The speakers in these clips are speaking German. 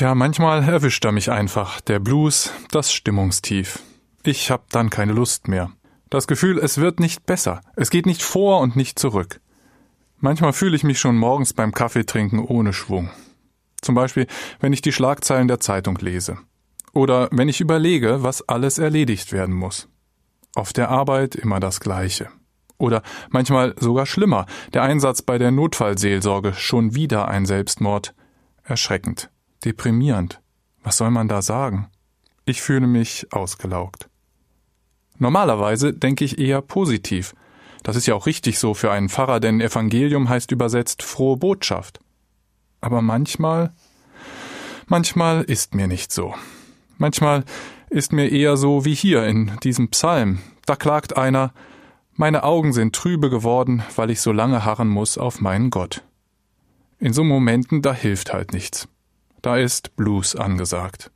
Tja, manchmal erwischt er mich einfach, der Blues, das Stimmungstief. Ich hab dann keine Lust mehr. Das Gefühl, es wird nicht besser, es geht nicht vor und nicht zurück. Manchmal fühle ich mich schon morgens beim Kaffeetrinken ohne Schwung. Zum Beispiel, wenn ich die Schlagzeilen der Zeitung lese. Oder wenn ich überlege, was alles erledigt werden muss. Auf der Arbeit immer das Gleiche. Oder manchmal sogar schlimmer, der Einsatz bei der Notfallseelsorge, schon wieder ein Selbstmord. Erschreckend, deprimierend. Was soll man da sagen? Ich fühle mich ausgelaugt. Normalerweise denke ich eher positiv. Das ist ja auch richtig so für einen Pfarrer, denn Evangelium heißt übersetzt frohe Botschaft. Aber manchmal, manchmal ist mir nicht so. Manchmal ist mir eher so wie hier in diesem Psalm. Da klagt einer, meine Augen sind trübe geworden, weil ich so lange harren muss auf meinen Gott. In so Momenten, da hilft halt nichts. Da ist Blues angesagt.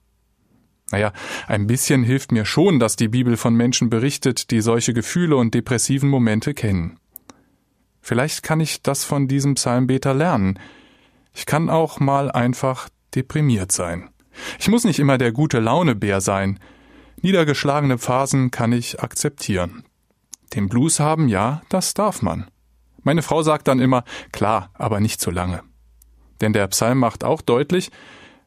Naja, ein bisschen hilft mir schon, dass die Bibel von Menschen berichtet, die solche Gefühle und depressiven Momente kennen. Vielleicht kann ich das von diesem Psalmbeter lernen. Ich kann auch mal einfach deprimiert sein. Ich muss nicht immer der gute Launebär sein. Niedergeschlagene Phasen kann ich akzeptieren. Den Blues haben, ja, das darf man. Meine Frau sagt dann immer, klar, aber nicht zu lange. Denn der Psalm macht auch deutlich,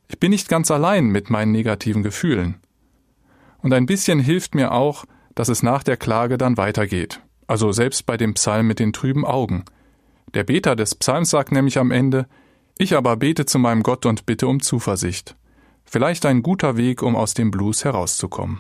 ich bin nicht ganz allein mit meinen negativen Gefühlen. Und ein bisschen hilft mir auch, dass es nach der Klage dann weitergeht. Also selbst bei dem Psalm mit den trüben Augen. Der Beter des Psalms sagt nämlich am Ende, ich aber bete zu meinem Gott und bitte um Zuversicht. Vielleicht ein guter Weg, um aus dem Blues herauszukommen.